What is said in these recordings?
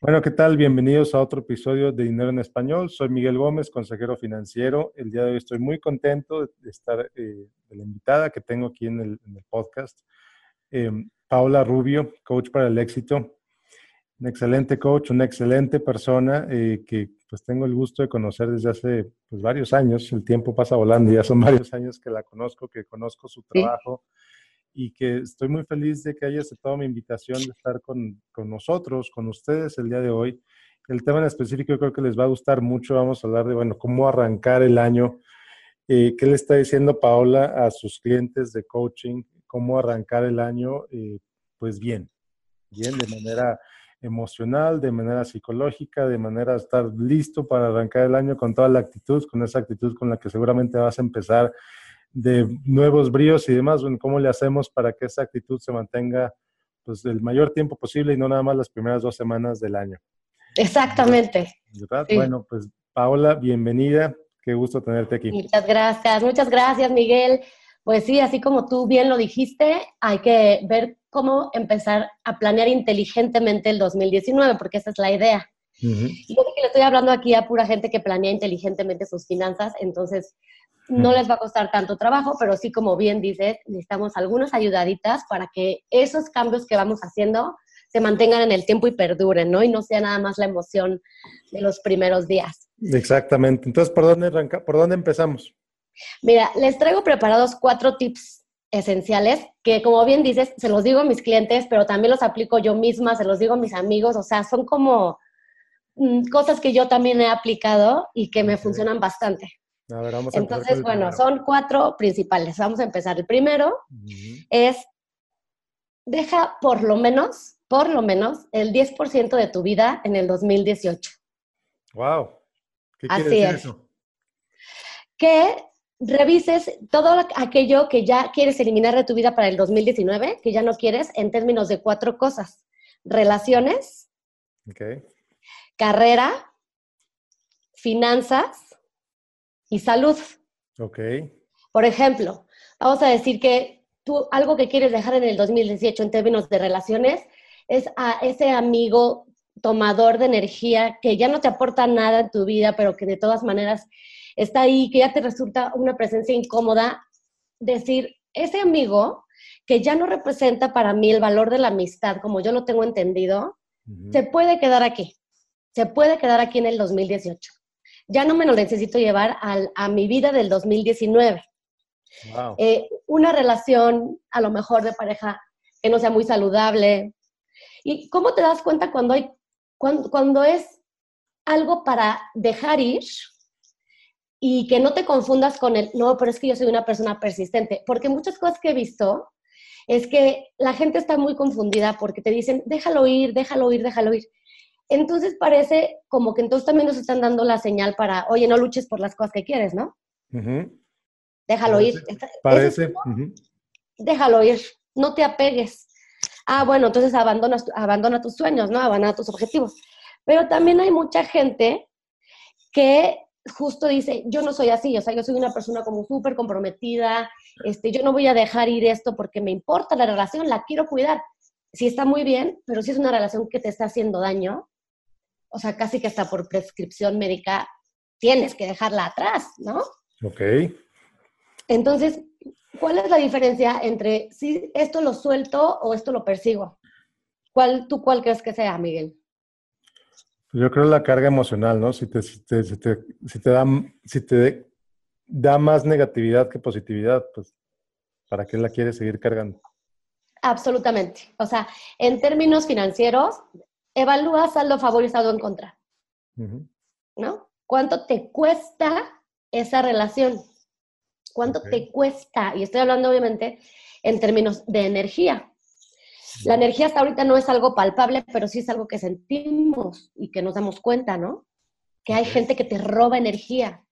Bueno, ¿qué tal? Bienvenidos a otro episodio de Dinero en Español. Soy Miguel Gómez, consejero financiero. El día de hoy estoy muy contento de estar eh, de la invitada que tengo aquí en el, podcast, eh, Paula Rubio, coach para el éxito. Un excelente coach, una excelente persona eh, que pues tengo el gusto de conocer desde hace pues, varios años. El tiempo pasa volando, ya son varios años que la conozco, que conozco su trabajo y que estoy muy feliz de que haya aceptado mi invitación de estar con, con, nosotros, con ustedes el día de hoy. El tema en específico yo creo que les va a gustar mucho. Vamos a hablar de, bueno, cómo arrancar el año. Eh, ¿Qué le está diciendo Paola a sus clientes de coaching? ¿Cómo arrancar el año? Eh, pues bien, bien, de manera emocional, de manera psicológica, de manera estar listo para arrancar el año con toda la actitud, con esa actitud con la que seguramente vas a empezar de nuevos bríos y demás, ¿cómo le hacemos para que esa actitud se mantenga pues el mayor tiempo posible y no nada más las primeras dos semanas del año? Exactamente. Bueno, pues Paola, bienvenida. Qué gusto tenerte aquí. Muchas gracias, muchas gracias, Miguel. Pues sí, así como tú bien lo dijiste, hay que ver cómo empezar a planear inteligentemente el 2019, porque esa es la idea. Y yo que le estoy hablando aquí a pura gente que planea inteligentemente sus finanzas, entonces no les va a costar tanto trabajo, pero sí, como bien dices, necesitamos algunas ayudaditas para que esos cambios que vamos haciendo se mantengan en el tiempo y perduren, ¿no? Y no sea nada más la emoción de los primeros días. Exactamente. Entonces, ¿por dónde arranca? ¿Por dónde empezamos? Mira, les traigo preparados cuatro tips esenciales que, como bien dices, se los digo a mis clientes, pero también los aplico yo misma, se los digo a mis amigos, o sea, son como mm, cosas que yo también he aplicado y que me funcionan bastante. Entonces, bueno, son cuatro principales. Vamos a empezar. El primero es, deja por lo menos, por lo menos, el 10% de tu vida en el 2018. ¡Wow! ¿Qué quiere Así decir es. eso? Que revises todo aquello que ya quieres eliminar de tu vida para el 2019, que ya no quieres, en términos de cuatro cosas. Relaciones, carrera, finanzas y salud. Ok. Por ejemplo, vamos a decir que tú algo que quieres dejar en el 2018 en términos de relaciones es a ese amigo tomador de energía que ya no te aporta nada en tu vida, pero que de todas maneras está ahí, que ya te resulta una presencia incómoda, decir, ese amigo que ya no representa para mí el valor de la amistad como yo lo tengo entendido, se puede quedar aquí, se puede quedar aquí en el 2018 ya no me lo necesito llevar a mi vida del 2019. Eh, una relación a lo mejor de pareja que no sea muy saludable. ¿Y cómo te das cuenta cuando, hay, cuando, cuando es algo para dejar ir y que no te confundas con el, no, pero es que yo soy una persona persistente? Porque muchas cosas que he visto es que la gente está muy confundida porque te dicen, déjalo ir, déjalo ir, déjalo ir. Entonces parece como que entonces también nos están dando la señal para, oye, no luches por las cosas que quieres, ¿no? Déjalo ir. Parece. Déjalo ir, no te apegues. Ah, bueno, entonces abandonas, abandona tus sueños, ¿no? Abandona tus objetivos. Pero también hay mucha gente que justo dice, yo no soy así, o sea, yo soy una persona como súper comprometida, este, yo no voy a dejar ir esto porque me importa la relación, la quiero cuidar. Sí está muy bien, pero si es una relación que te está haciendo daño, o sea, casi que hasta por prescripción médica tienes que dejarla atrás, ¿no? Ok. Entonces, ¿cuál es la diferencia entre si esto lo suelto o esto lo persigo? ¿Cuál, ¿Tú cuál crees que sea, Miguel? Yo creo la carga emocional, ¿no? Si te, si te, si te, si te, da, si te da más negatividad que positividad, pues, ¿para qué la quieres seguir cargando? Absolutamente. O sea, en términos financieros, evalúa saldo favor y saldo en contra. ¿No? ¿Cuánto te cuesta esa relación? ¿Cuánto te cuesta? Y estoy hablando obviamente en términos de energía. La energía hasta ahorita no es algo palpable, pero sí es algo que sentimos y que nos damos cuenta, ¿no? Que hay gente que te roba energía.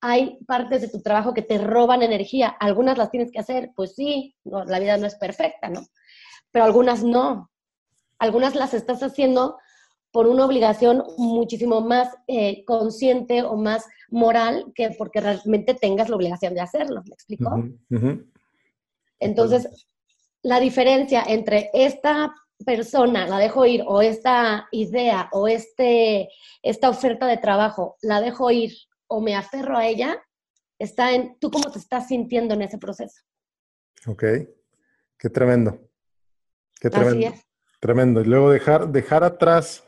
Hay partes de tu trabajo que te roban energía. Algunas las tienes que hacer, pues sí, la vida no es perfecta, ¿no? Pero algunas no algunas las estás haciendo por una obligación muchísimo más eh, consciente o más moral que porque realmente tengas la obligación de hacerlo. ¿Me explico? Entonces, la diferencia entre esta persona la dejo ir o esta idea o este, esta oferta de trabajo la dejo ir o me aferro a ella, está en tú cómo te estás sintiendo en ese proceso. Ok, qué tremendo. Qué tremendo. Tremendo. Y luego dejar, dejar atrás,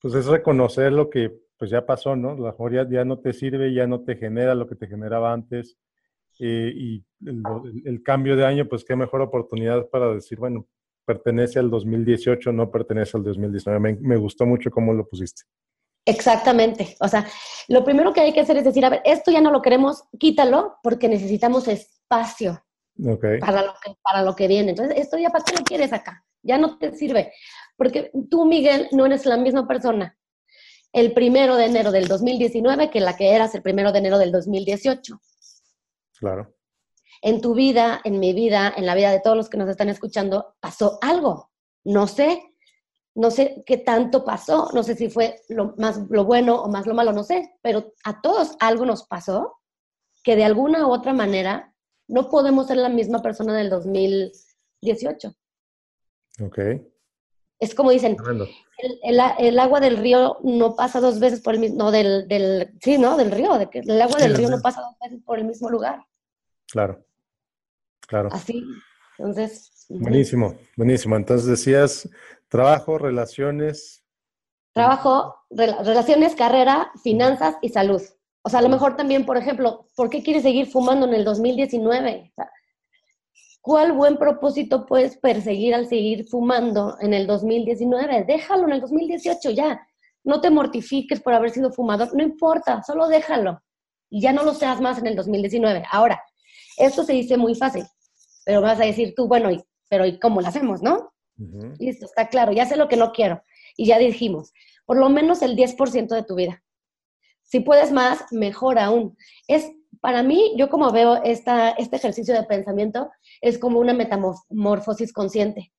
pues es reconocer lo que pues ya pasó, ¿no? La mejor ya, no te sirve, ya no te genera lo que te generaba antes. Eh, y el, cambio de año, pues qué mejor oportunidad para decir, bueno, pertenece al 2018, no pertenece al 2019. Me, me gustó mucho cómo lo pusiste. Exactamente. O sea, lo primero que hay que hacer es decir, a ver, esto ya no lo queremos, quítalo porque necesitamos espacio para, lo que, para lo que viene. Entonces, esto ya para qué lo quieres acá, ya no te sirve. Porque tú, Miguel, no eres la misma persona el primero de enero del 2019 que la que eras el primero de enero del 2018. Claro. En tu vida, en mi vida, en la vida de todos los que nos están escuchando, pasó algo. No sé, no sé qué tanto pasó, no sé si fue lo más lo bueno o más lo malo, no sé, pero a todos algo nos pasó que de alguna u otra manera no podemos ser la misma persona del 2018. Ok. Es como dicen, el, agua del río no pasa dos veces por el mismo, no, del, del, sí, ¿no? Del río, de que el agua del río no pasa dos veces por el mismo lugar. Claro, claro. Así, entonces. Buenísimo, buenísimo. Entonces decías, trabajo, relaciones. Trabajo, relaciones, carrera, finanzas y salud. O sea, a lo mejor también, por ejemplo, ¿por qué quieres seguir fumando en el 2019? O sea, ¿Cuál buen propósito puedes perseguir al seguir fumando en el 2019? Déjalo en el 2018 ya. No te mortifiques por haber sido fumador, no importa, solo déjalo. Y ya no lo seas más en el 2019. Ahora, esto se dice muy fácil, pero vas a decir tú, bueno, pero ¿y cómo lo hacemos, no? Listo, está claro, ya sé lo que no quiero. Y ya dijimos, por lo menos el 10% de tu vida. Si puedes más, mejor aún. Es para mí, yo como veo esta, este ejercicio de pensamiento, es como una metamorfosis consciente.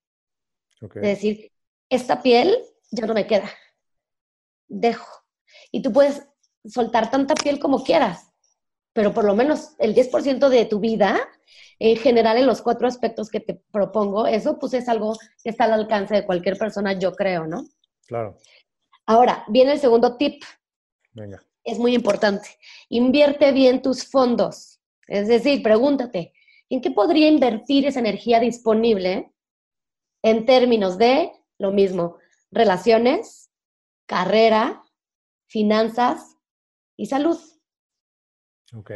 Es decir, esta piel ya no me queda. Dejo. Y tú puedes soltar tanta piel como quieras, pero por lo menos el 10% de tu vida, en general en los cuatro aspectos que te propongo, eso pues es algo que está al alcance de cualquier persona, yo creo, ¿no? Claro. Ahora, viene el segundo tip. Venga es muy importante. Invierte bien tus fondos. Es decir, pregúntate, ¿en qué podría invertir esa energía disponible en términos de lo mismo, relaciones, carrera, finanzas y salud? Ok.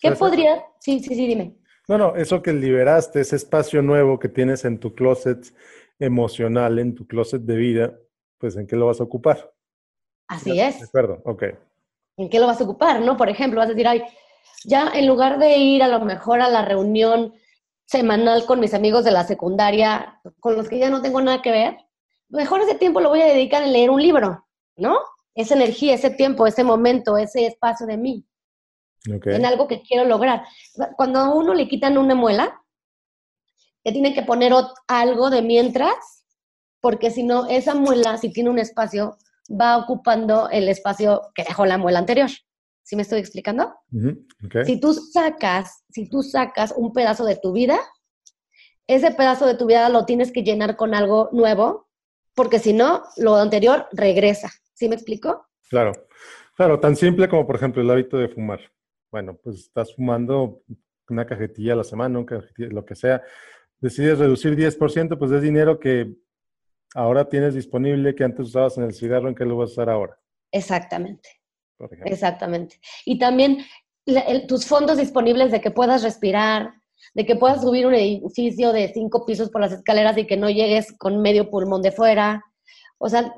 ¿Qué podría? Sí, sí, sí, dime. No, no, eso que liberaste, ese espacio nuevo que tienes en tu closet emocional, en tu closet de vida, pues ¿en qué lo vas a ocupar? Así es. De acuerdo, ok. ¿En qué lo vas a ocupar? ¿No? Por ejemplo, vas a decir, ay, ya en lugar de ir a lo mejor a la reunión semanal con mis amigos de la secundaria, con los que ya no tengo nada que ver, mejor ese tiempo lo voy a dedicar en leer un libro, ¿no? Esa energía, ese tiempo, ese momento, ese espacio de mí. En algo que quiero lograr. Cuando a uno le quitan una muela, le tienen que poner algo de mientras, porque si no, esa muela, si tiene un espacio, va ocupando el espacio que dejó la muela anterior. ¿Sí me estoy explicando? Si tú sacas, si tú sacas un pedazo de tu vida, ese pedazo de tu vida lo tienes que llenar con algo nuevo, porque si no, lo anterior regresa. ¿Sí me explico? Claro, claro, tan simple como por ejemplo el hábito de fumar. Bueno, pues estás fumando una cajetilla a la semana, lo que sea. Decides reducir 10%, pues es dinero que ahora tienes disponible que antes usabas en el cigarro, ¿en qué lo vas a usar ahora? Exactamente. Exactamente. Y también tus fondos disponibles de que puedas respirar, de que puedas subir un edificio de cinco pisos por las escaleras y que no llegues con medio pulmón de fuera. O sea,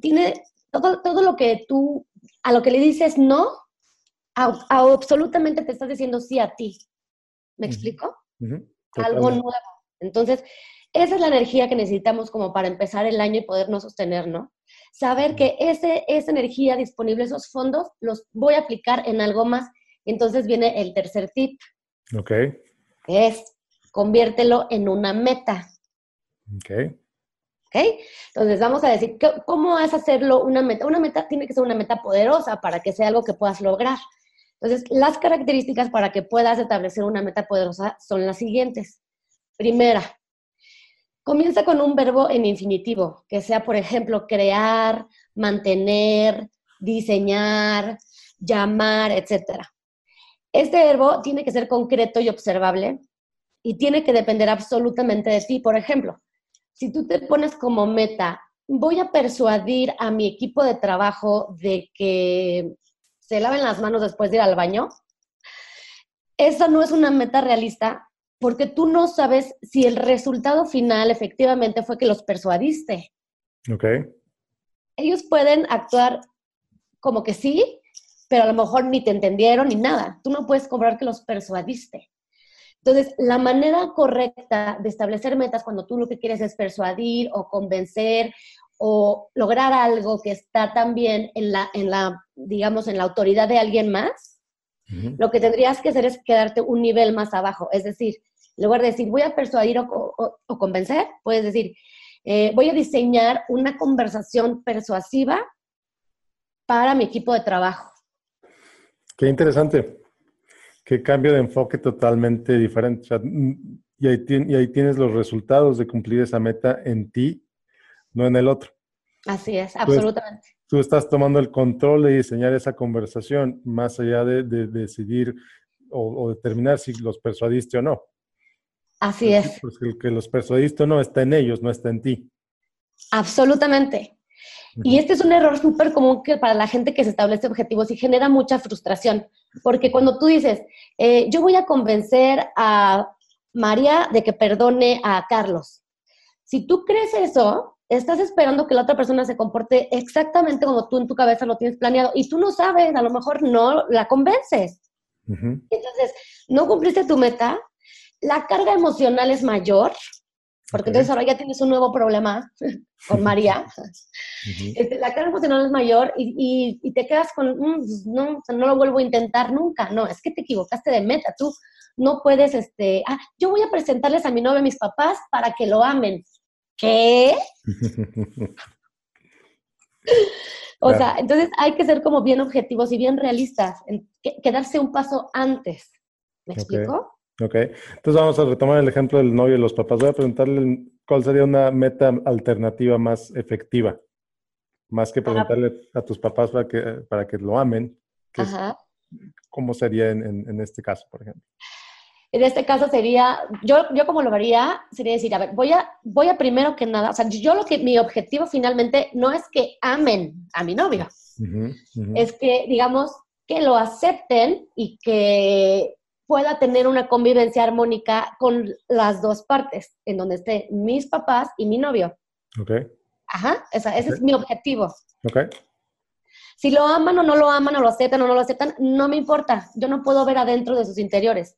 tiene todo, todo lo que tú, a lo que le dices no, absolutamente te estás diciendo sí a ti. ¿Me explico? Algo nuevo. Entonces, esa es la energía que necesitamos como para empezar el año y podernos sostener, ¿no? Saber que ese, esa energía disponible, esos fondos, los voy a aplicar en algo más. Entonces viene el tercer tip. Ok. es, conviértelo en una meta. Ok. ¿Ok? Entonces vamos a decir, ¿cómo es hacerlo una meta? Una meta tiene que ser una meta poderosa para que sea algo que puedas lograr. Entonces, las características para que puedas establecer una meta poderosa son las siguientes. Primera, Comienza con un verbo en infinitivo, que sea, por ejemplo, crear, mantener, diseñar, llamar, etc. Este verbo tiene que ser concreto y observable y tiene que depender absolutamente de ti. Por ejemplo, si tú te pones como meta, voy a persuadir a mi equipo de trabajo de que se laven las manos después de ir al baño, eso no es una meta realista porque tú no sabes si el resultado final efectivamente fue que los persuadiste. Ok. Ellos pueden actuar como que sí, pero a lo mejor ni te entendieron ni nada. Tú no puedes cobrar que los persuadiste. Entonces, la manera correcta de establecer metas cuando tú lo que quieres es persuadir o convencer o lograr algo que está también en la, en la digamos, en la autoridad de alguien más, lo que tendrías que hacer es quedarte un nivel más abajo. Es decir, en lugar de decir, voy a persuadir o, convencer, puedes decir, eh, voy a diseñar una conversación persuasiva para mi equipo de trabajo. Qué interesante. Qué cambio de enfoque totalmente diferente. Mm, y, ahí y ahí tienes los resultados de cumplir esa meta en ti, no en el otro. Así es, absolutamente tú estás tomando el control de diseñar esa conversación más allá de, decidir o, determinar si los persuadiste o no. Así es. Porque el que los persuadiste o no está en ellos, no está en ti. Absolutamente. Y este es un error súper común que para la gente que se establece objetivos y genera mucha frustración, porque cuando tú dices, eh, yo voy a convencer a María de que perdone a Carlos, si tú crees eso, estás esperando que la otra persona se comporte exactamente como tú en tu cabeza lo tienes planeado y tú no sabes, a lo mejor no la convences. Entonces, no cumpliste tu meta, la carga emocional es mayor, porque entonces ahora ya tienes un nuevo problema con María. Este, la carga emocional es mayor y, te quedas con, mm, pues, no, no lo vuelvo a intentar nunca. No, es que te equivocaste de meta. Tú no puedes, este, ah, yo voy a presentarles a mi novio a mis papás para que lo amen. ¿Qué? o sea, entonces hay que ser como bien objetivos y bien realistas, quedarse un paso antes. ¿Me explico? Ok, entonces vamos a retomar el ejemplo del novio y los papás. Voy a preguntarle cuál sería una meta alternativa más efectiva, más que preguntarle a tus papás para que, para que lo amen. ¿Cómo sería en este caso, por ejemplo? En este caso sería, yo, yo como lo vería, sería decir, a ver, voy a, voy a primero que nada, o sea, yo lo que, mi objetivo finalmente no es que amen a mi novio, es que, digamos, que lo acepten y que pueda tener una convivencia armónica con las dos partes, en donde estén mis papás y mi novio. Ok. Ajá, ese es mi objetivo. Ok. Si lo aman o no lo aman, o lo aceptan o no lo aceptan, no me importa. Yo no puedo ver adentro de sus interiores.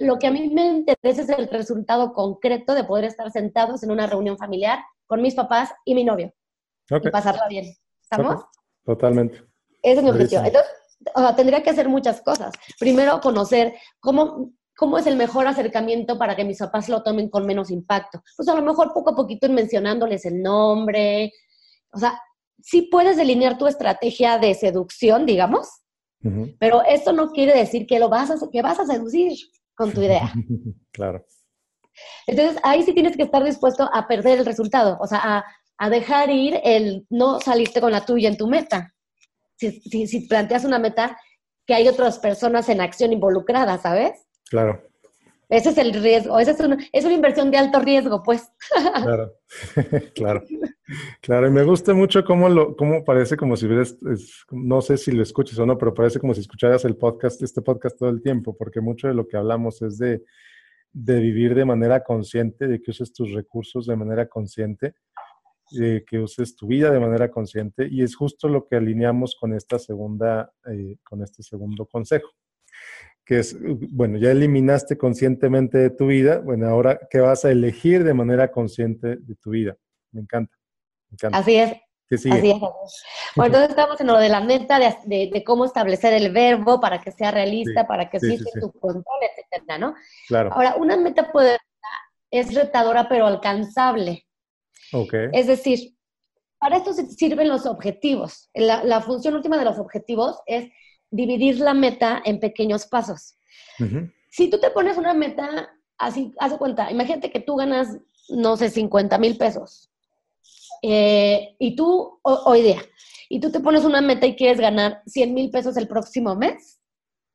Lo que a mí me interesa es el resultado concreto de poder estar sentados en una reunión familiar con mis papás y mi novio. Y pasarla bien. ¿Estamos? Totalmente. Ese es mi objetivo. Entonces, tendría que hacer muchas cosas. Primero, conocer cómo, cómo es el mejor acercamiento para que mis papás lo tomen con menos impacto. Pues a lo mejor poco a poquito ir mencionándoles el nombre. O sea, sí puedes delinear tu estrategia de seducción, digamos, pero esto no quiere decir que lo vas a, que vas a seducir con tu idea. claro. Entonces, ahí sí tienes que estar dispuesto a perder el resultado, o sea, a, a dejar ir el no saliste con la tuya en tu meta. Si, si, si, planteas una meta que hay otras personas en acción involucradas, ¿sabes? Claro. Ese es el riesgo, esa es una, es una inversión de alto riesgo, pues. Claro, claro. Claro, y me gusta mucho cómo, lo, cómo parece como si hubieras, no sé si lo escuches o no, pero parece como si escucharas el podcast, este podcast todo el tiempo, porque mucho de lo que hablamos es de, de vivir de manera consciente, de que uses tus recursos de manera consciente, de que uses tu vida de manera consciente, y es justo lo que alineamos con esta segunda, eh, con este segundo consejo que es, bueno, ya eliminaste conscientemente de tu vida, bueno, ahora, ¿qué vas a elegir de manera consciente de tu vida? Me encanta. Así es. Así es. Bueno, entonces estamos en lo de la meta, de, cómo establecer el verbo para que sea realista, para que exista tu control, etcétera, ¿no? Claro. Ahora, una meta puede es retadora pero alcanzable. Ok. Es decir, para esto sirven los objetivos. La, función última de los objetivos es dividir la meta en pequeños pasos. Si tú te pones una meta así, haz cuenta, imagínate que tú ganas no sé, 50 mil pesos. Eh, y tú, hoy día, y tú te pones una meta y quieres ganar 100 mil pesos el próximo mes,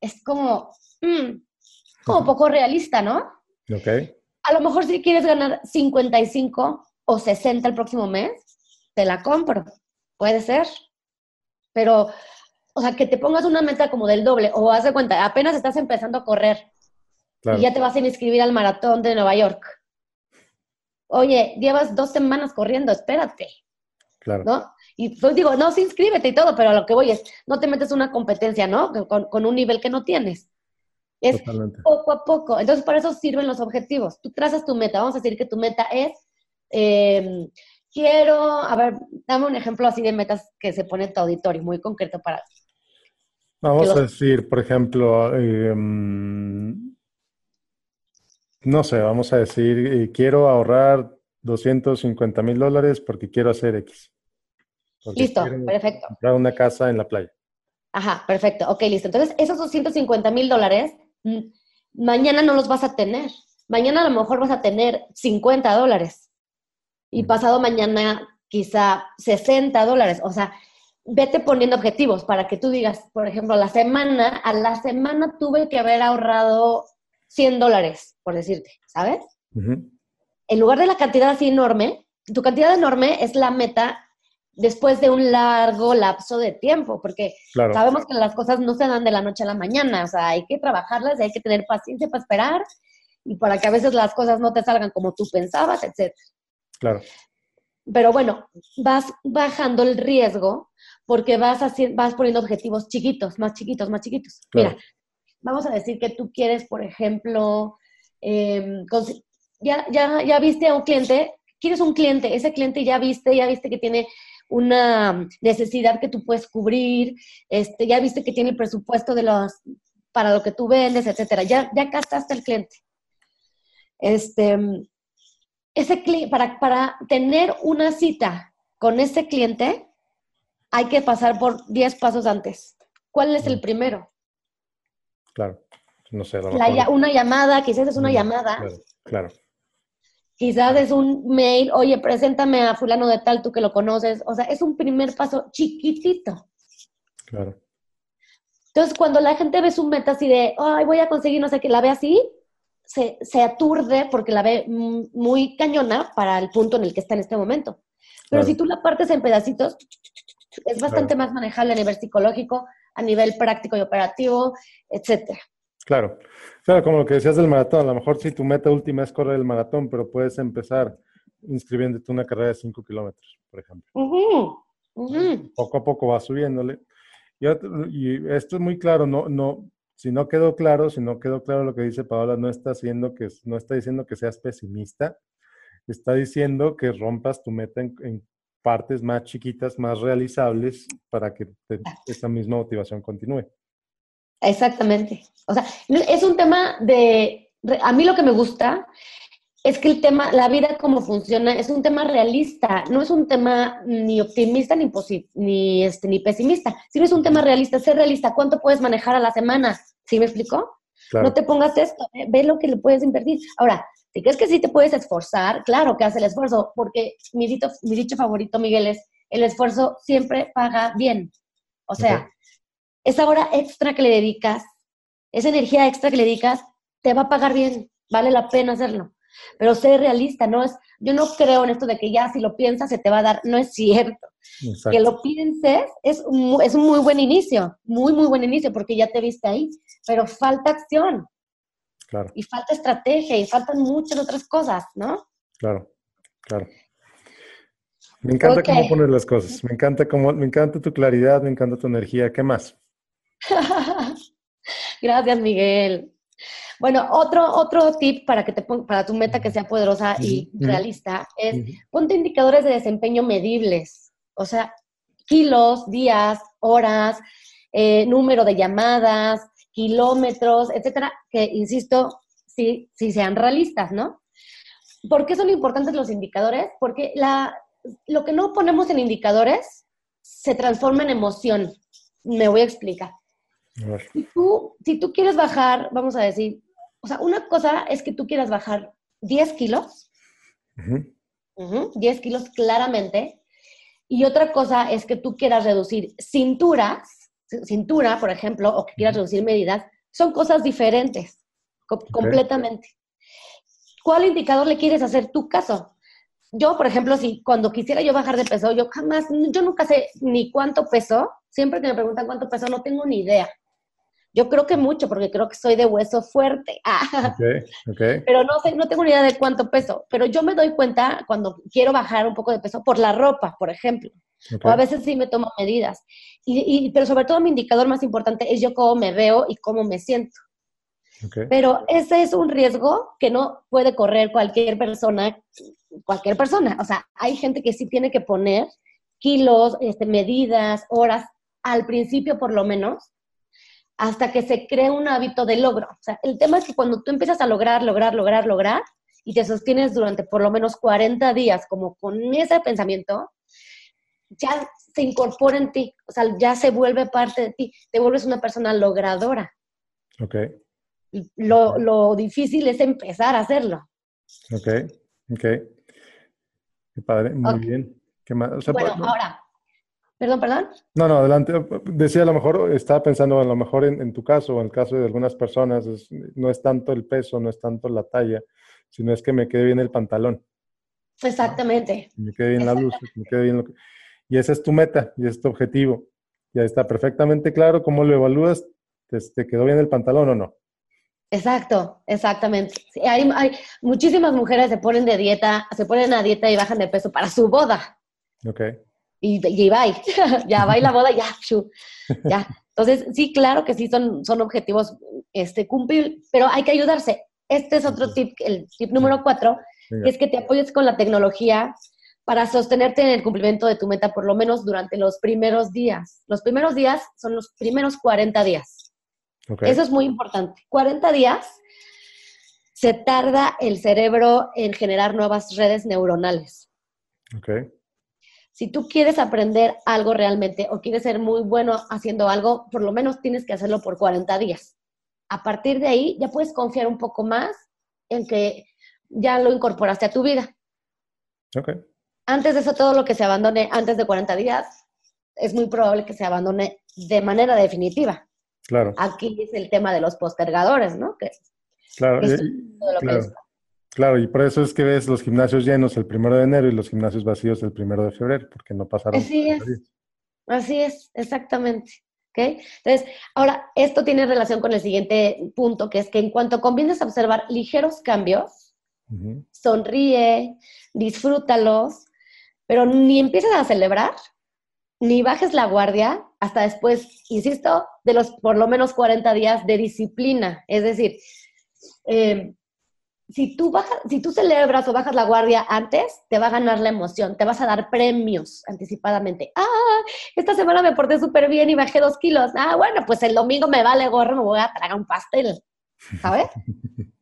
es como, mm, como poco realista, ¿no? Ok. A lo mejor si quieres ganar 55 o 60 el próximo mes, te la compro. Puede ser. Pero, o sea, que te pongas una meta como del doble, o haz de cuenta, apenas estás empezando a correr y ya te vas a inscribir al maratón de Nueva York. Oye, llevas dos semanas corriendo, espérate. Claro. ¿No? Y pues digo, no, sí, inscríbete y todo, pero a lo que voy es, no te metes una competencia, ¿no? Con, un nivel que no tienes. Es poco a poco. Entonces, para eso sirven los objetivos. Tú trazas tu meta. Vamos a decir que tu meta es, em, quiero, a ver, dame un ejemplo así de metas que se pone en tu auditorio, muy concreto para... Vamos a decir, por ejemplo, em, no sé, vamos a decir, eh, quiero ahorrar 250 mil dólares porque quiero hacer X. listo, perfecto. Comprar una casa en la playa. Ajá, perfecto. Ok, listo. Entonces, esos 250 mil dólares, mm, mañana no los vas a tener. Mañana a lo mejor vas a tener 50 dólares. Y pasado mañana quizá 60 dólares. O sea, vete poniendo objetivos para que tú digas, por ejemplo, a la semana, a la semana tuve que haber ahorrado 100 dólares, por decirte, ¿sabes? En lugar de la cantidad así enorme, tu cantidad enorme es la meta después de un largo lapso de tiempo, porque sabemos que las cosas no se dan de la noche a la mañana, o sea, hay que trabajarlas y hay que tener paciencia para esperar y para que a veces las cosas no te salgan como tú pensabas, etc. Claro. Pero bueno, vas bajando el riesgo porque vas, vas poniendo objetivos chiquitos, más chiquitos, más chiquitos. Mira, vamos a decir que tú quieres, por ejemplo, em, ya, ya, ya viste a un cliente, quieres un cliente, ese cliente ya viste, ya viste que tiene una necesidad que tú puedes cubrir, este, ya viste que tiene el presupuesto de los, para lo que tú vendes, etcétera. Ya, ya castaste al cliente. Este, ese para, para tener una cita con ese cliente, hay que pasar por 10 pasos antes. ¿Cuál es el primero? Claro, no sé. una llamada, quizás es una llamada. Claro, Quizás es un mail, oye, preséntame a fulano de tal, tú que lo conoces. O sea, es un primer paso chiquitito. Claro. Entonces, cuando la gente ve su meta así de, ay, voy a conseguir no sé qué, la ve así, se, se, aturde porque la ve muy cañona para el punto en el que está en este momento. Pero si tú la partes en pedacitos, es bastante más manejable a nivel psicológico, a nivel práctico y operativo, etcétera. Claro, claro, como lo que decías del maratón, a lo mejor si tu meta última es correr el maratón, pero puedes empezar inscribiéndote una carrera de 5 kilómetros, por ejemplo. Poco a poco va subiéndole. Y, esto es muy claro, no, no, si no quedó claro, si no quedó claro lo que dice Paola, no está, haciendo que, no está diciendo que seas pesimista, está diciendo que rompas tu meta en partes más chiquitas, más realizables, para que esa misma motivación continúe. Exactamente. O sea, es un tema de, a mí lo que me gusta es que el tema, la vida como funciona, es un tema realista, no es un tema ni optimista ni, ni, este, ni pesimista, sino es un tema realista, ser realista, ¿cuánto puedes manejar a la semana? ¿Sí me explicó? No te pongas esto, ¿eh? ve lo que le puedes invertir. Ahora, si crees que sí te puedes esforzar, claro que haz el esfuerzo, porque mi, mi dicho favorito, Miguel, es el esfuerzo siempre paga bien. O sea, esa hora extra que le dedicas, esa energía extra que le dedicas, te va a pagar bien, vale la pena hacerlo. Pero sé realista, no es, yo no creo en esto de que ya si lo piensas se te va a dar, no es cierto. Que lo pienses es un, es un muy buen inicio, muy, muy buen inicio, porque ya te viste ahí, pero falta acción. Claro. Y falta estrategia y faltan muchas otras cosas, ¿no? Claro, claro. Me encanta cómo pones las cosas, me encanta cómo, me encanta tu claridad, me encanta tu energía. ¿Qué más? Gracias, Miguel. Bueno, otro, otro tip para que te para tu meta que sea poderosa y realista es ponte indicadores de desempeño medibles. O sea, kilos, días, horas, eh, número de llamadas, kilómetros, etcétera, que insisto, sí, sí sean realistas, ¿no? ¿Por qué son importantes los indicadores? Porque la, lo que no ponemos en indicadores se transforma en emoción. Me voy a explicar. Si tú, si tú quieres bajar, vamos a decir, o sea, una cosa es que tú quieras bajar 10 kilos 10 kilos claramente. Y otra cosa es que tú quieras reducir cinturas, cintura, por ejemplo, o que quieras reducir medidas, son cosas diferentes, completamente. ¿Cuál indicador le quieres hacer tu caso? Yo, por ejemplo, si cuando quisiera yo bajar de peso, yo jamás, yo nunca sé ni cuánto peso, siempre que me preguntan cuánto peso, no tengo ni idea. Yo creo que mucho, porque creo que soy de hueso fuerte. Ah. Pero no sé, no tengo ni idea de cuánto peso. Pero yo me doy cuenta cuando quiero bajar un poco de peso por la ropa, por ejemplo. O a veces sí me tomo medidas. Y, pero sobre todo mi indicador más importante es yo cómo me veo y cómo me siento. Pero ese es un riesgo que no puede correr cualquier persona, cualquier persona. O sea, hay gente que sí tiene que poner kilos, este, medidas, horas, al principio por lo menos, hasta que se cree un hábito de logro. O sea, el tema es que cuando tú empiezas a lograr, lograr, lograr, lograr, y te sostienes durante por lo menos 40 días como con ese pensamiento, ya se incorpora en ti, o sea, ya se vuelve parte de ti, te vuelves una persona logradora. Ok. Lo, lo difícil es empezar a hacerlo. Ok, ok. Qué padre, muy bien. ¿Qué más? bueno, ahora, Perdón, perdón. No, no, adelante. Decía, a lo mejor, estaba pensando, a lo mejor en, tu caso o en el caso de algunas personas, no es tanto el peso, no es tanto la talla, sino es que me quede bien el pantalón. Exactamente. Me quede bien la luz, me quede bien lo que... Y esa es tu meta, y es tu objetivo. Ya está perfectamente claro cómo lo evalúas, ¿te, quedó bien el pantalón o no? Exacto, exactamente. hay, hay, muchísimas mujeres se ponen de dieta, se ponen a dieta y bajan de peso para su boda. Ok y, y bye, ya va la boda, ya, ya. Entonces, sí, claro que sí son, son objetivos este, cumplir, pero hay que ayudarse. Este es otro tip, el tip número cuatro, que es que te apoyes con la tecnología para sostenerte en el cumplimiento de tu meta por lo menos durante los primeros días. Los primeros días son los primeros 40 días. Eso es muy importante. 40 días se tarda el cerebro en generar nuevas redes neuronales. Okay. Si tú quieres aprender algo realmente o quieres ser muy bueno haciendo algo, por lo menos tienes que hacerlo por 40 días. A partir de ahí ya puedes confiar un poco más en que ya lo incorporaste a tu vida. Okay. Antes de eso, todo lo que se abandone antes de 40 días, es muy probable que se abandone de manera definitiva. Claro. Aquí es el tema de los postergadores, ¿no? Que, claro. claro. Claro, y por eso es que ves los gimnasios llenos el primero de enero y los gimnasios vacíos el primero de febrero, porque no pasaron. Así es, así es, exactamente. ¿Okay? Entonces, ahora, esto tiene relación con el siguiente punto, que es que en cuanto comiences a observar ligeros cambios, sonríe, disfrútalos, pero ni empieces a celebrar, ni bajes la guardia hasta después, insisto, de los por lo menos 40 días de disciplina. Es decir, eh, si tú, bajas, si tú celebras o bajas la guardia antes, te va a ganar la emoción, te vas a dar premios anticipadamente. Ah, esta semana me porté súper bien y bajé dos kilos. Ah, bueno, pues el domingo me vale gorro, me voy a tragar un pastel, ¿sabes?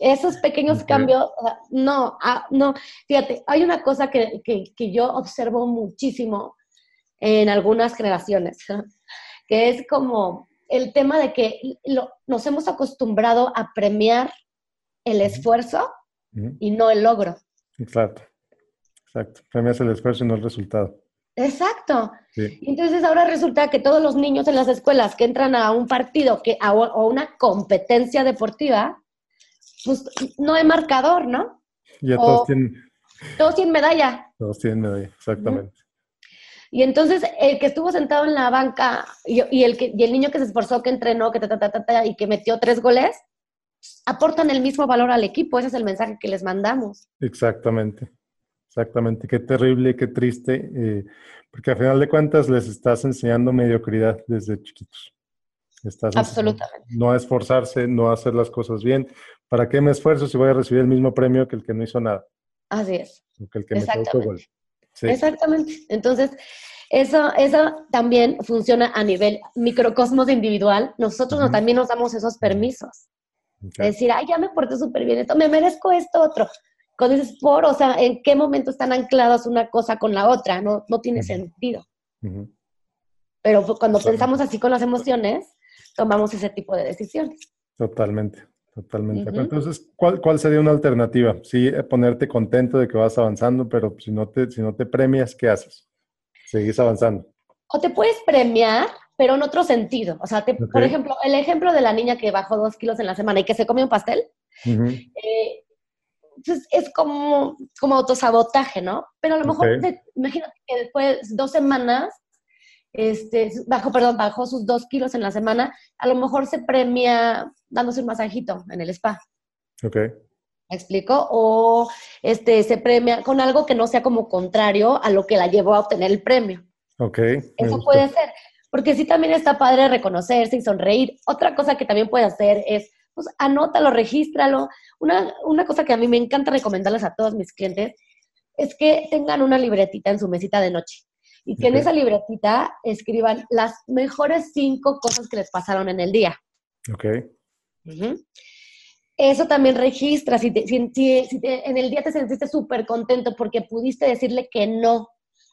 Esos pequeños cambios, no, ah, no, fíjate, hay una cosa que, que, yo observo muchísimo en algunas generaciones, que es como el tema de que nos hemos acostumbrado a premiar el esfuerzo y no el logro. Exacto, exacto. Premias el esfuerzo y no el resultado. Exacto. Entonces ahora resulta que todos los niños en las escuelas que entran a un partido que, o una competencia deportiva, pues no hay marcador, ¿no? Ya todos tienen... Todos tienen medalla. Todos tienen medalla, exactamente. Y entonces el que estuvo sentado en la banca y, el, que, y el niño que se esforzó, que entrenó, que ta, y que metió tres goles, aportan el mismo valor al equipo. Ese es el mensaje que les mandamos. Exactamente, exactamente. Qué terrible, qué triste, eh, porque al final de cuentas les estás enseñando mediocridad desde chiquitos. Estás Absolutamente. No esforzarse, no hacer las cosas bien. ¿Para qué me esfuerzo si voy a recibir el mismo premio que el que no hizo nada? Así es. que el que me gol. Exactamente. Entonces, eso, eso también funciona a nivel microcosmos individual. Nosotros también nos damos esos permisos decir, ay, ya me porté súper bien esto, me merezco esto otro. Cuando dices por, o sea, ¿en qué momento están ancladas una cosa con la otra? No, no tiene sentido. Pero cuando pensamos así con las emociones, tomamos ese tipo de decisiones. Totalmente, Totalmente. Entonces, ¿cuál, ¿cuál, sería una alternativa? Sí, eh, ponerte contento de que vas avanzando, pero si no te, si no te premias, ¿qué haces? Seguís avanzando. O te puedes premiar, pero en otro sentido. O sea, por ejemplo, el ejemplo de la niña que bajó dos kilos en la semana y que se comió un pastel, eh, pues es como, como autosabotaje, ¿no? Pero a lo mejor, imagínate que después de dos semanas este, bajó, perdón, bajó sus dos kilos en la semana, a lo mejor se premia dándose un masajito en el spa. Ok. ¿Me explico? O este, se premia con algo que no sea como contrario a lo que la llevó a obtener el premio. Ok. Eso puede ser. Porque sí también está padre reconocerse y sonreír. Otra cosa que también puede hacer es, pues anótalo, regístralo. Una, una cosa que a mí me encanta recomendarles a todos mis clientes es que tengan una libretita en su mesita de noche y que en esa libretita escriban las mejores cinco cosas que les pasaron en el día. Ok. Eso también registra, si, en el día te sentiste súper contento porque pudiste decirle que no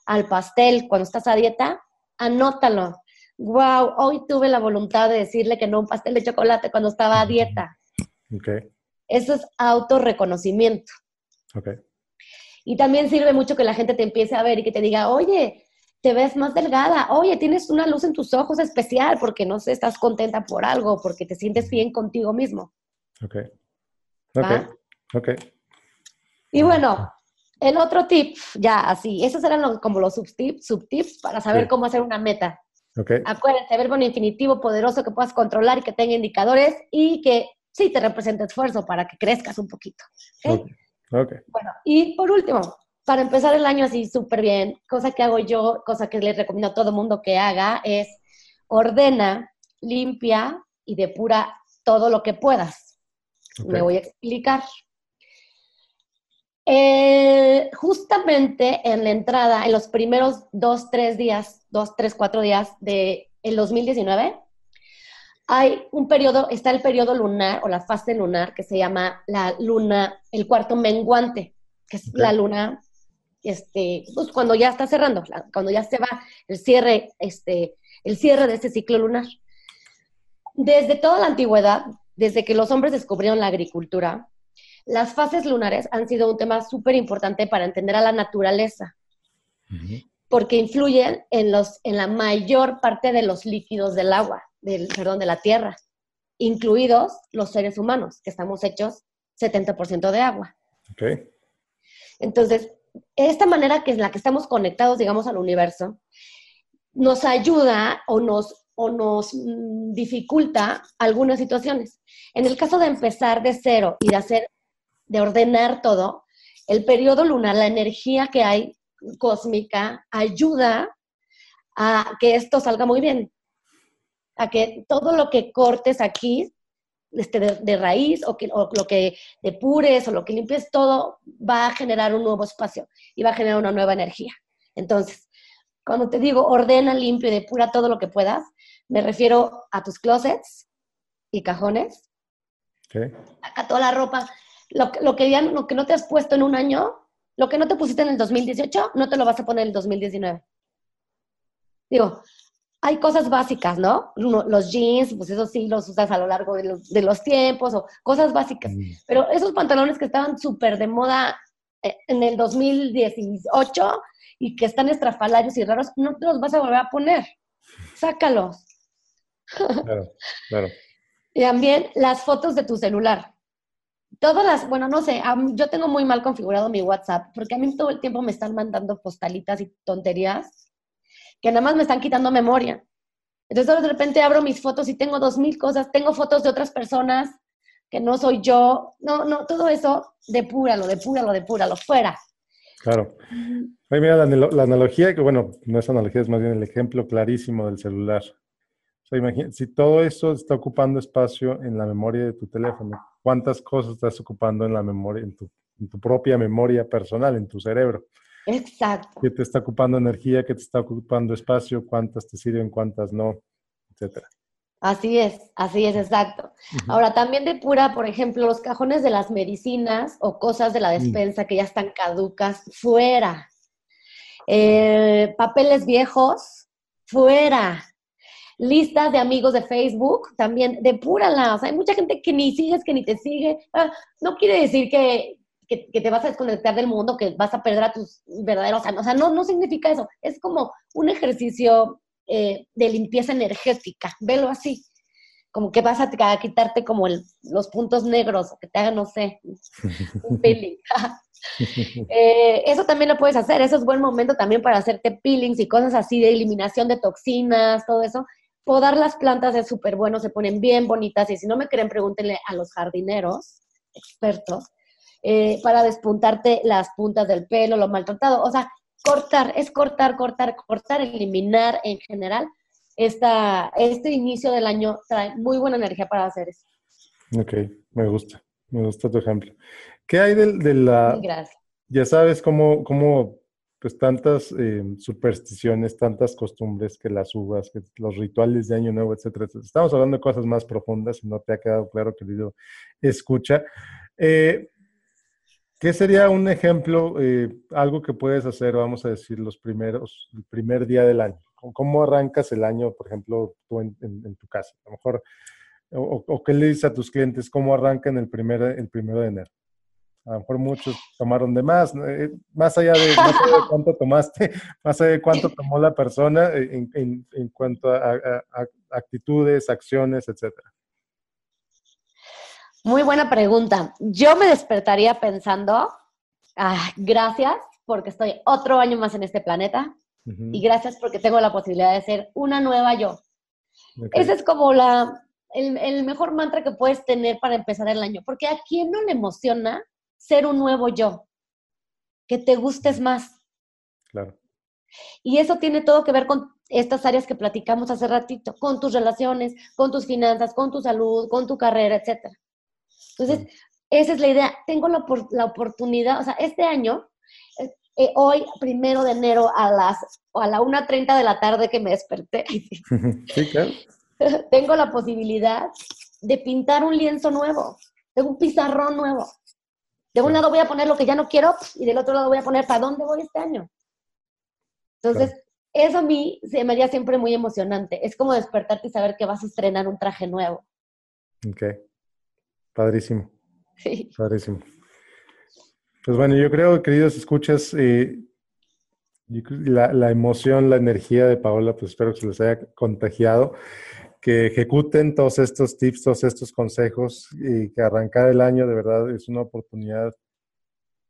al pastel cuando estás a dieta, anótalo. Wow, hoy tuve la voluntad de decirle que no a un pastel de chocolate cuando estaba a dieta. Ok. Eso es autorreconocimiento. Ok. Y también sirve mucho que la gente te empiece a ver y que te diga, oye, te ves más delgada, oye, tienes una luz en tus ojos especial porque no sé, estás contenta por algo, porque te sientes bien contigo mismo. Ok. Ok. Ok. Y bueno, el otro tip, ya así, esos eran como los subtips, subtips para saber cómo hacer una meta. Okay. Acuérdense, verbo en infinitivo poderoso que puedas controlar y que tenga indicadores y que sí te represente esfuerzo para que crezcas un poquito. ¿okay? Okay. Bueno, y por último, para empezar el año así súper bien, cosa que hago yo, cosa que le recomiendo a todo mundo que haga, es ordena, limpia y depura todo lo que puedas. Me voy a explicar. Eh, justamente en la entrada, en los primeros dos, tres días, dos, tres, cuatro días de el 2019, hay un periodo, está el periodo lunar o la fase lunar que se llama la luna, el cuarto menguante, que es la luna este, pues cuando ya está cerrando, cuando ya se va el cierre, este, el cierre de este ciclo lunar. Desde toda la antigüedad, desde que los hombres descubrieron la agricultura, las fases lunares han sido un tema súper importante para entender a la naturaleza, porque influyen en, los, en la mayor parte de los líquidos del agua, del, perdón, de la tierra, incluidos los seres humanos, que estamos hechos 70% de agua. Okay. Entonces, esta manera que es la que estamos conectados, digamos, al universo, nos ayuda o nos, o nos mm, dificulta algunas situaciones. En el caso de empezar de cero y de hacer, de ordenar todo, el periodo lunar, la energía que hay cósmica, ayuda a que esto salga muy bien. A que todo lo que cortes aquí este, de, raíz o, que, lo que depures o lo que limpies, todo va a generar un nuevo espacio y va a generar una nueva energía. Entonces, cuando te digo ordena, limpio y depura todo lo que puedas, me refiero a tus closets y cajones, a, toda la ropa, lo, lo, que ya, lo que no te has puesto en un año, lo que no te pusiste en el 2018, no te lo vas a poner en el 2019. Digo, hay cosas básicas, ¿no? Los jeans, pues eso sí los usas a lo largo de los, tiempos o cosas básicas. Mm. Pero esos pantalones que estaban súper de moda eh, en el 2018 y que están estrafalarios y raros, no te los vas a volver a poner. Sácalos. Claro, claro. Y también las fotos de tu celular. Todas las, bueno, no sé, yo tengo muy mal configurado mi WhatsApp porque a mí todo el tiempo me están mandando postalitas y tonterías que nada más me están quitando memoria. Entonces de repente abro mis fotos y tengo dos mil cosas, tengo fotos de otras personas que no soy yo. No, no, todo eso, depúralo, depúralo, depúralo, fuera. Claro. Ay, mira, la, analogía, que bueno, no es analogía, es más bien el ejemplo clarísimo del celular. O sea, imagínate, si todo eso está ocupando espacio en la memoria de tu teléfono, ¿cuántas cosas estás ocupando en la memoria, en tu, en tu propia memoria personal, en tu cerebro? Exacto. ¿Qué te está ocupando energía? ¿Qué te está ocupando espacio? ¿Cuántas te sirven? ¿Cuántas no? Etcétera. Así es, así es, exacto. Ahora, también depura, por ejemplo, los cajones de las medicinas o cosas de la mm. despensa que ya están caducas, fuera. Eh, papeles viejos, fuera. Listas de amigos de Facebook, también depúrala. O sea, hay mucha gente que ni sigues, que ni te sigue. Ah, no quiere decir que, te vas a desconectar del mundo, que vas a perder a tus verdaderos O sea, no, no significa eso. Es como un ejercicio eh, de limpieza energética. Velo así. Como que vas a, quitarte como los puntos negros, que te hagan, no sé, un peeling. Eh, eso también lo puedes hacer. Eso es buen momento también para hacerte peelings y cosas así de eliminación de toxinas, todo eso podar las plantas es súper bueno, se ponen bien bonitas y si no me creen, pregúntenle a los jardineros expertos eh, para despuntarte las puntas del pelo, lo maltratado. O sea, cortar, es cortar, cortar, cortar, eliminar en general. Esta, este inicio del año trae muy buena energía para hacer eso. Ok, me gusta, me gusta tu ejemplo. ¿Qué hay de, de la... Gracias. Ya sabes cómo, cómo pues tantas eh, supersticiones, tantas costumbres que las uvas, que los rituales de Año Nuevo, etcétera, Estamos hablando de cosas más profundas, y no te ha quedado claro, querido escucha. Eh, ¿Qué sería un ejemplo, eh, algo que puedes hacer, vamos a decir, los primeros, el primer día del año? ¿Cómo arrancas el año, por ejemplo, tú en, tu casa? A lo mejor, o, o, qué le dices a tus clientes, cómo arrancan el, primer, el primero de enero? A lo mejor muchos tomaron de más, eh, más allá de, cuánto tomaste, más allá de cuánto tomó la persona eh, en, cuanto a, actitudes, acciones, etcétera. Muy buena pregunta. Yo me despertaría pensando, ah, gracias porque estoy otro año más en este planeta y gracias porque tengo la posibilidad de ser una nueva yo. Ese es como la, el, el, mejor mantra que puedes tener para empezar el año, porque a quién no le emociona ser un nuevo yo, que te gustes más. Claro. Y eso tiene todo que ver con estas áreas que platicamos hace ratito, con tus relaciones, con tus finanzas, con tu salud, con tu carrera, etc. Entonces, esa es la idea. Tengo la, la oportunidad, o sea, este año, eh, eh, hoy, primero de enero, a las a la 1.30 de la tarde que me desperté, sí, claro. tengo la posibilidad de pintar un lienzo nuevo, de un pizarrón nuevo. De un lado voy a poner lo que ya no quiero y del otro lado voy a poner para dónde voy este año. Entonces, eso a mí se me haría siempre muy emocionante. Es como despertarte y saber que vas a estrenar un traje nuevo. Ok. Padrísimo. Sí. Padrísimo. Pues bueno, yo creo, queridos escuchas, eh, la, la, emoción, la energía de Paola, pues espero que se les haya contagiado que ejecuten todos estos tips, todos estos consejos y que arrancar el año de verdad es una oportunidad,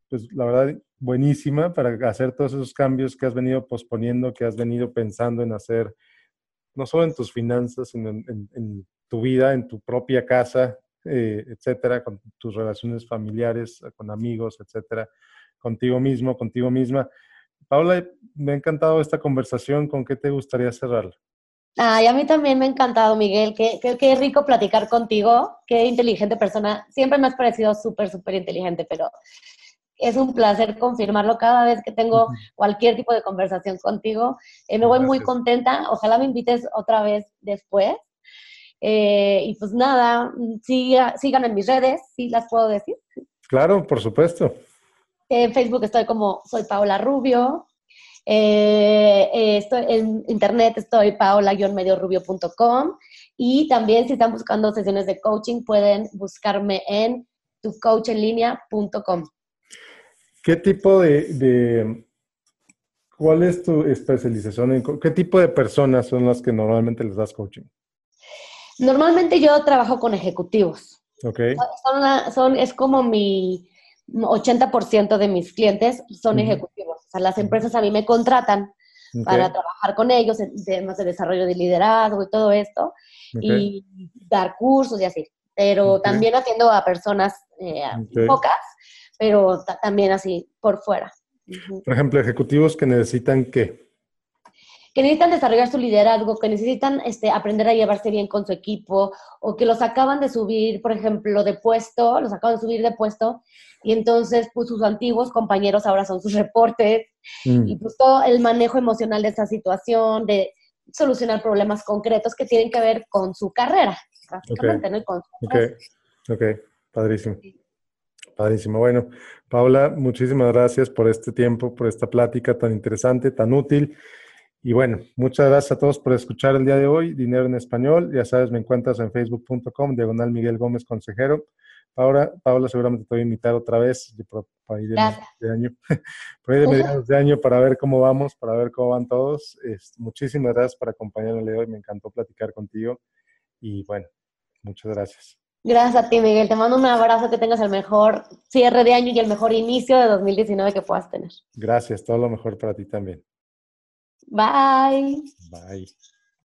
pues la verdad, buenísima para hacer todos esos cambios que has venido posponiendo, que has venido pensando en hacer, no solo en tus finanzas, sino en, tu vida, en tu propia casa, eh, etcétera, con tus relaciones familiares, con amigos, etcétera, contigo mismo, contigo misma. Paula, me ha encantado esta conversación. ¿Con qué te gustaría cerrarla? Ay, a mí también me ha encantado, Miguel. Qué, qué, rico platicar contigo. Qué inteligente persona. Siempre me has parecido súper, súper inteligente, pero es un placer confirmarlo cada vez que tengo cualquier tipo de conversación contigo. Eh, me voy muy contenta. Ojalá me invites otra vez después. Eh, y pues nada, siga, sigan en mis redes, ¿sí las puedo decir? Claro, por supuesto. En Facebook estoy como soy Paola Rubio. Eh, eh, estoy, en internet estoy paola-mediorubio.com y también si están buscando sesiones de coaching pueden buscarme en tucoachenlinea.com. ¿Qué tipo de, cuál es tu especialización? En, ¿Qué tipo de personas son las que normalmente les das coaching? Normalmente yo trabajo con ejecutivos. Ok. Son, es como mi 80% de mis clientes son ejecutivos. O sea, las empresas a mí me contratan para trabajar con ellos en temas de desarrollo de liderazgo y todo esto, y dar cursos y así. Pero también atiendo a personas eh, pocas, pero también así por fuera. Por ejemplo, ejecutivos que necesitan qué? Que necesitan desarrollar su liderazgo, que necesitan este, aprender a llevarse bien con su equipo, o que los acaban de subir, por ejemplo, de puesto, los acaban de subir de puesto, y entonces pues sus antiguos compañeros ahora son sus reportes, mm. y pues todo el manejo emocional de esa situación, de solucionar problemas concretos que tienen que ver con su carrera, básicamente, ¿no? con ok, ok, padrísimo. Padrísimo. Bueno, Paula, muchísimas gracias por este tiempo, por esta plática tan interesante, tan útil. Y bueno, muchas gracias a todos por escuchar el día de hoy. Dinero en español. Ya sabes, me encuentras en facebook.com, diagonal Miguel Gómez Consejero. Ahora, Paula, seguramente te voy a invitar otra vez por, ahí de, de año, por ahí de mediados de año para ver cómo vamos, para ver cómo van todos. muchísimas gracias por acompañarme hoy. Me encantó platicar contigo. Y bueno, muchas gracias. Gracias a ti, Miguel. Te mando un abrazo, que tengas el mejor cierre de año y el mejor inicio de 2019 que puedas tener. Gracias, todo lo mejor para ti también. Bye. Bye.